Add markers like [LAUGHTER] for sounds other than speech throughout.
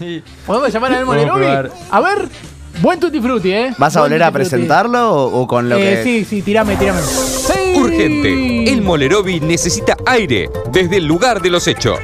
Sí. ¿Podemos llamar a El Podemos Molerovi? probar. A ver, buen tutti frutti, ¿eh? ¿Vas a Buen volver a tutti frutti. presentarlo o, o con lo Eh, que.? sí, sí, tirame, tirame. Sí. Urgente. El Molerovi necesita aire desde el lugar de los hechos.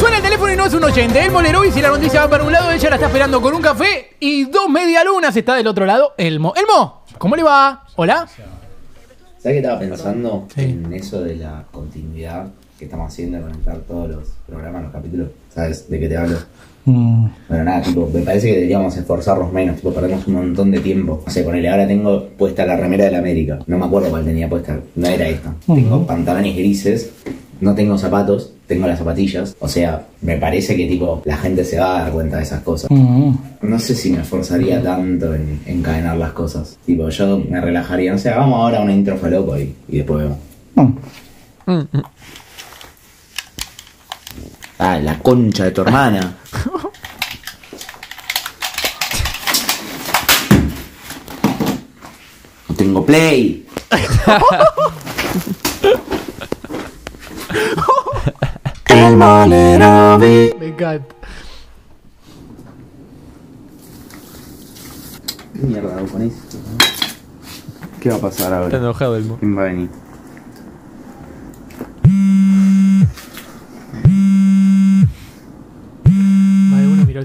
Suena el teléfono y no es un oyente. El Molerovi, si la noticia va para un lado, ella la está esperando con un café y dos medialunas está del otro lado. Elmo. Elmo, ¿cómo le va? ¿Hola? ¿Sabes qué estaba pensando en eso de la continuidad que estamos haciendo de conectar todos los programas, los capítulos? ¿Sabes de qué te hablo? Bueno, nada, tipo, me parece que deberíamos esforzarnos menos, tipo, perdemos un montón de tiempo. O sea, ponele, ahora tengo puesta la remera de la América. No me acuerdo cuál tenía puesta, no era esta. Tengo pantalones grises, no tengo zapatos, tengo las zapatillas. O sea, me parece que, tipo, la gente se va a dar cuenta de esas cosas. No sé si me esforzaría tanto en encadenar las cosas. Tipo, yo me relajaría, no sé, vamos ahora a una intro falopa y, y después vemos. Ah, la concha de tu hermana. No tengo play. El. Me encanta. ¿Qué mierda hago con esto? ¿Qué va a pasar Está ahora? enojado Elmo. ¿Quién va a venir?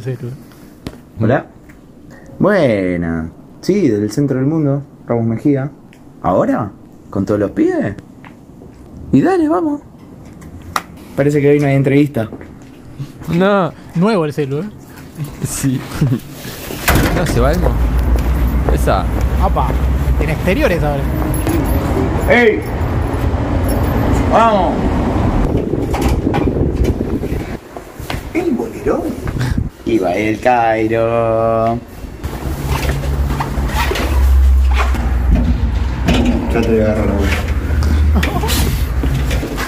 El celu. Hola. Buena. Sí, del centro del mundo. Ramos Mejía. ¿Ahora? ¿Con todos los pibes? Y dale, vamos. Parece que hoy no hay entrevista. No. Nuevo el celu, ¿eh? Sí. [LAUGHS] No, se va Elmo. Esa. Apa, en exteriores ahora. ¡Ey! ¡Vamos! ¿El bolero? Iba el Cairo. Trate de agarrar la.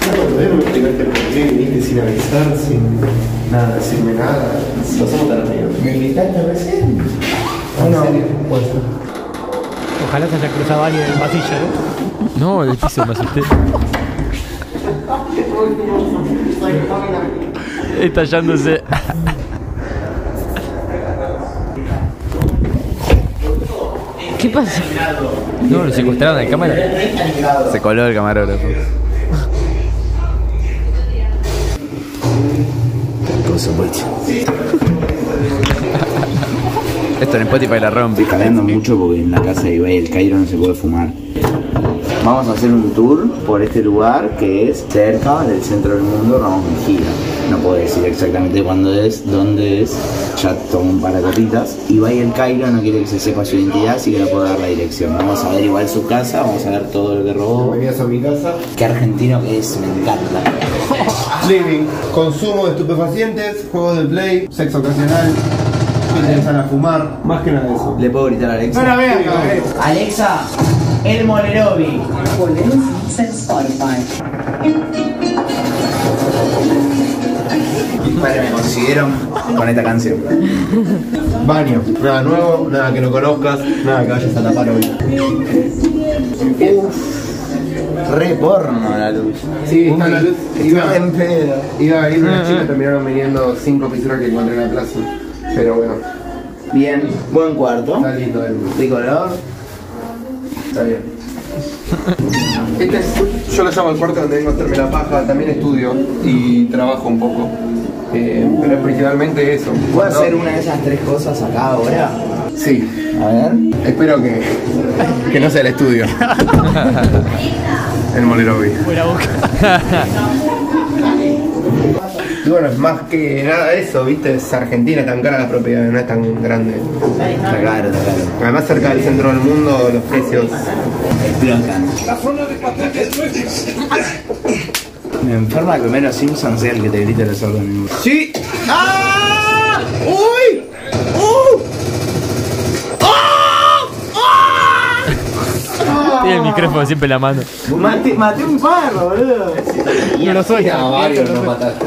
No, no me explicaste por qué viniste sin avisar, sin nada, decirme nada. Pasamos tan amigos. ¿Me invitaste recién? No, ser. Ojalá se haya cruzado alguien en el pasillo, ¿no? No, el piso me asusté. Estallándose. ¿Qué pasa? No, lo secuestraron de cámara. Se coló el camarógrafo. Esto en Spotify la rompe. Estoy mucho porque en la casa de Ibai el Cairo no se puede fumar. Vamos a hacer un tour por este lugar que es cerca del centro del mundo, Ramos Mejía. No puedo decir exactamente cuándo es, dónde es, ya tomo un par de copitas. Ibai el Cairo no quiere que se sepa su identidad, así que no puedo dar la dirección. Vamos a ver igual su casa, vamos a ver todo lo que robó. Venías a mi casa. Qué argentino que es, me encanta. [LAUGHS] Living, consumo de estupefacientes, juegos de play, sexo ocasional, empiezan a fumar, más que nada de eso. ¿Le puedo gritar a Alexa? Alexa, el Molerovi. Padre, me consiguieron con esta canción. Baño, nada nuevo, nada que no conozcas, nada que vayas a tapar hoy. Re porno la luz. Sí, está la luz. Iba, en pedo. iba a venir una chica, terminaron viniendo cinco pisuras que encontré en la plaza. Pero bueno, Bien, buen cuarto. está lindo el De color. Está bien. Este es, yo lo llamo el cuarto donde vengo a hacerme la paja, también estudio y trabajo un poco. Eh, pero principalmente eso. ¿Puedo No, hacer una de esas tres cosas acá ahora? Sí, A ver. espero que, que no sea el estudio. [LAUGHS] el Molerovi. Buena boca. Y bueno, es más que nada eso, viste, es Argentina, es tan cara la propiedad, no es tan grande. Está claro, está claro. Además cerca del centro del mundo los precios Explotan. Me enferma que Homero Simpson sea el que te grite los órganos. ¡Sí! ¡Ah! ¡Uy! ¡Uh! Tiene el micrófono siempre en la mano. Maté, maté un perro, boludo. No lo soy. A varios no mataste.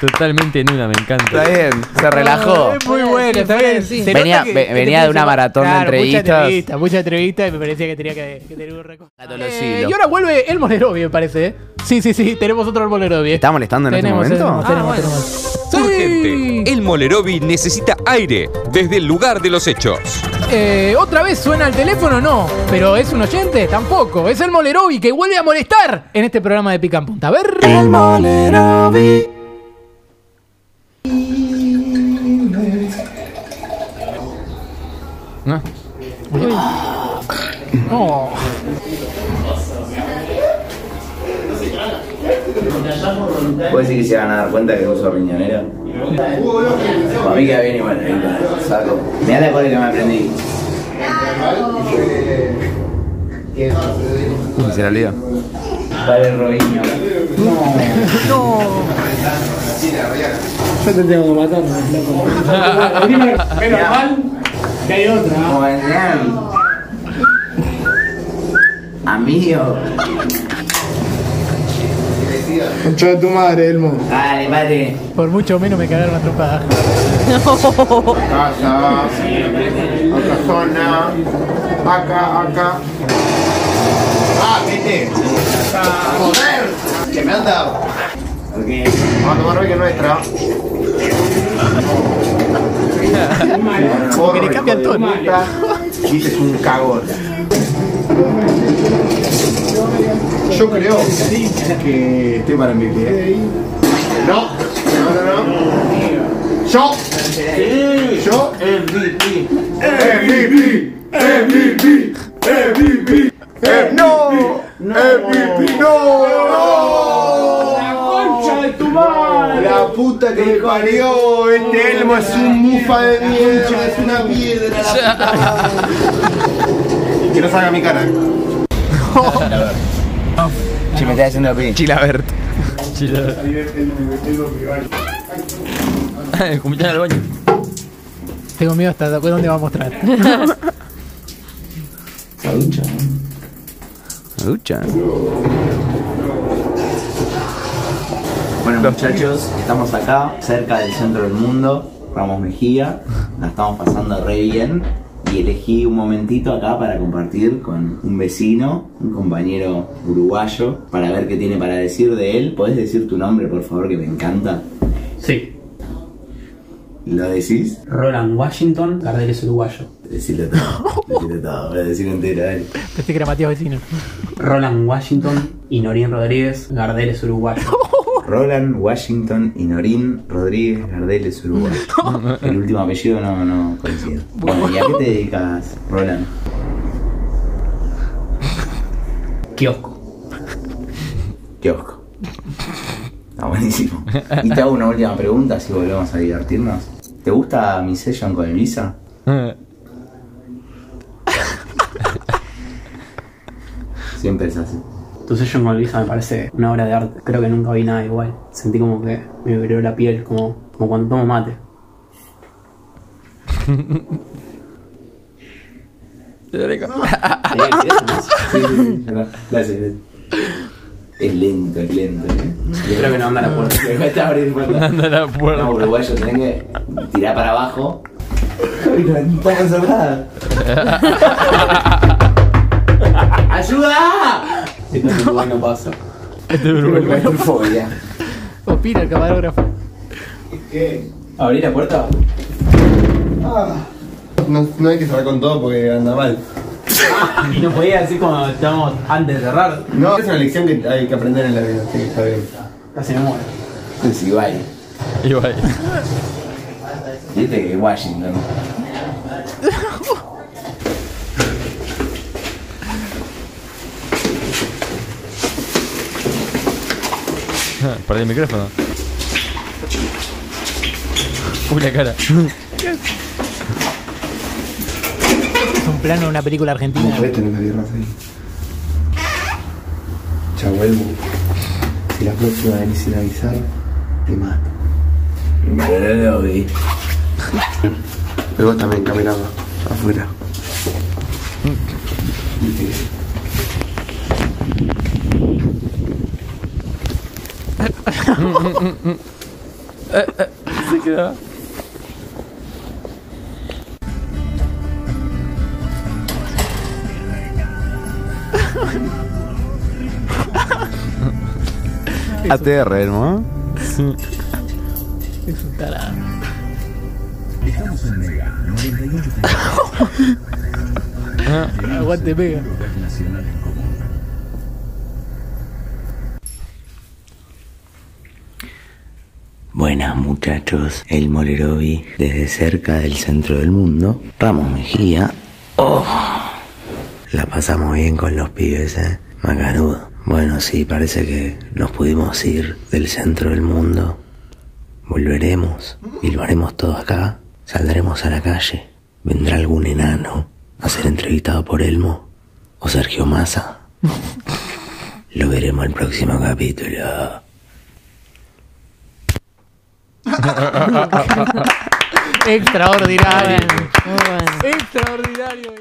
Totalmente en una, me encanta. Está bien, se relajó. Ah, Es muy bueno, está bien. sí. Se Venía- nota que- ve- que venía te de una maratón de Claro, entrevistas. Mucha entrevista, mucha entrevista y me parecía que tenía que, que tener un récord. Eh, y ahora vuelve el Molerovi, me parece. ¿eh? Sí, sí, sí, tenemos otro el Molerovi. ¿eh? ¿Está molestando en tenemos, este momento? Tenemos, tenemos, tenemos. ¡Sí! Urgente. El Molerovi necesita aire desde el lugar de los hechos. Eh, ¿Otra vez suena el teléfono? No. ¿Pero es un oyente? Tampoco. Es el Molerovi que vuelve a molestar en este programa de Pica en Punta. A ver. El Molerovi. Van a dar cuenta que uso riñonera? Para mí queda bien igual, ahí con el saco. Mirá la cola que me aprendí. Se la olvidó. Vale, Robinho. Yo te tengo que matar, loco. Menos mal que hay otra. ¿Cómo están? Amigo. Concha de tu madre, Elmo. Dale, padre. Por mucho menos me cagaron la trompada. Casa. Otra zona. Acá, acá. Ah, vete. Joder. Que me han dado. Porque Vamos a tomar hoy que es nuestra. Como que le cambia el tono. Dices un cagón. Yo creo que estoy para MVP. ¿eh? No, no, no, no. Yo. Yo. MVP. MVP. MVP. MVP. Eh, No. MVP. No. ¡La concha de tu madre! La puta que me parió, este Elmo es un mufa de mierda, es una piedra la [LAUGHS] puta. Que no salga mi cara. [LAUGHS] Si me estás haciendo pi. Chilabert. Chila. Como ya en el baño. Tengo miedo hasta dónde va a mostrar. Ducha. Bueno muchachos, estamos acá, cerca del centro del mundo, Ramos Mejía, la estamos pasando re bien y elegí un momentito acá para compartir con un vecino, un compañero uruguayo, para ver qué tiene para decir de él. ¿Podés decir tu nombre, por favor, que me encanta? Sí, ¿Lo decís? Roland Washington, Gardel es uruguayo. Decirlo todo, decirlo todo, voy a decirlo entero, dale. Pensé que era Matías Vecino. Roland Washington y Norín Rodríguez, Gardel es uruguayo. [LAUGHS] Roland, Washington y Norín Rodríguez Gardel es uruguayo. [LAUGHS] El último apellido no, no coincide. [LAUGHS] Bueno, ¿y a qué te dedicas, Roland? Kiosco. Kiosco. Está buenísimo. Y te hago una última pregunta, si volvemos a divertirnos. ¿Te gusta mi session con Elisa? [LAUGHS] Siempre es así. Tu session con Luisa me parece una obra de arte. Creo que nunca vi nada igual. Sentí como que me vibró la piel, como, como cuando tomo mate. [LAUGHS] Sí, sí, sí, Gracias. Es lento, es lento. ¿eh? Creo que no anda la puerta. [LAUGHS] Abrir puerta. Anda la No, puerta. uruguayo, tenés que tirar para abajo. Ay, no, no puedo hacer [LAUGHS] nada. ¡Ayuda! Esto en Uruguay no pasa. Claustrofobia. Opina el camarógrafo. ¿Abrí la puerta? No, no hay que cerrar con todo porque anda mal. [LAUGHS] Y no podía decir como estábamos antes de cerrar. No, es una lección que hay que aprender en la vida. Sí, está bien. Casi me muero. Es igual. Igual. Viste que Washington. Perdí el micrófono. Uy, la cara. Es un plano de una película argentina. No me tierras ahí. Chau, Elmo. Si la próxima venís sin avisar, te mato. Lo vi. Pero vos también caminaba afuera. Se queda. [LAUGHS] ATR, ¿no? Es un tarado. Aguante pega. Buenas muchachos, el Molerovi desde cerca del centro del mundo. Ramos Mejía. Oh, la pasamos bien con los pibes, eh. Macanudo. Bueno, sí, parece que nos pudimos ir del centro del mundo. Volveremos y lo haremos todo acá. Saldremos a la calle. Vendrá algún enano a ser entrevistado por Elmo o Sergio Massa. [LAUGHS] Lo veremos en el próximo capítulo. [LAUGHS] Extraordinario. Muy bueno. Extraordinario.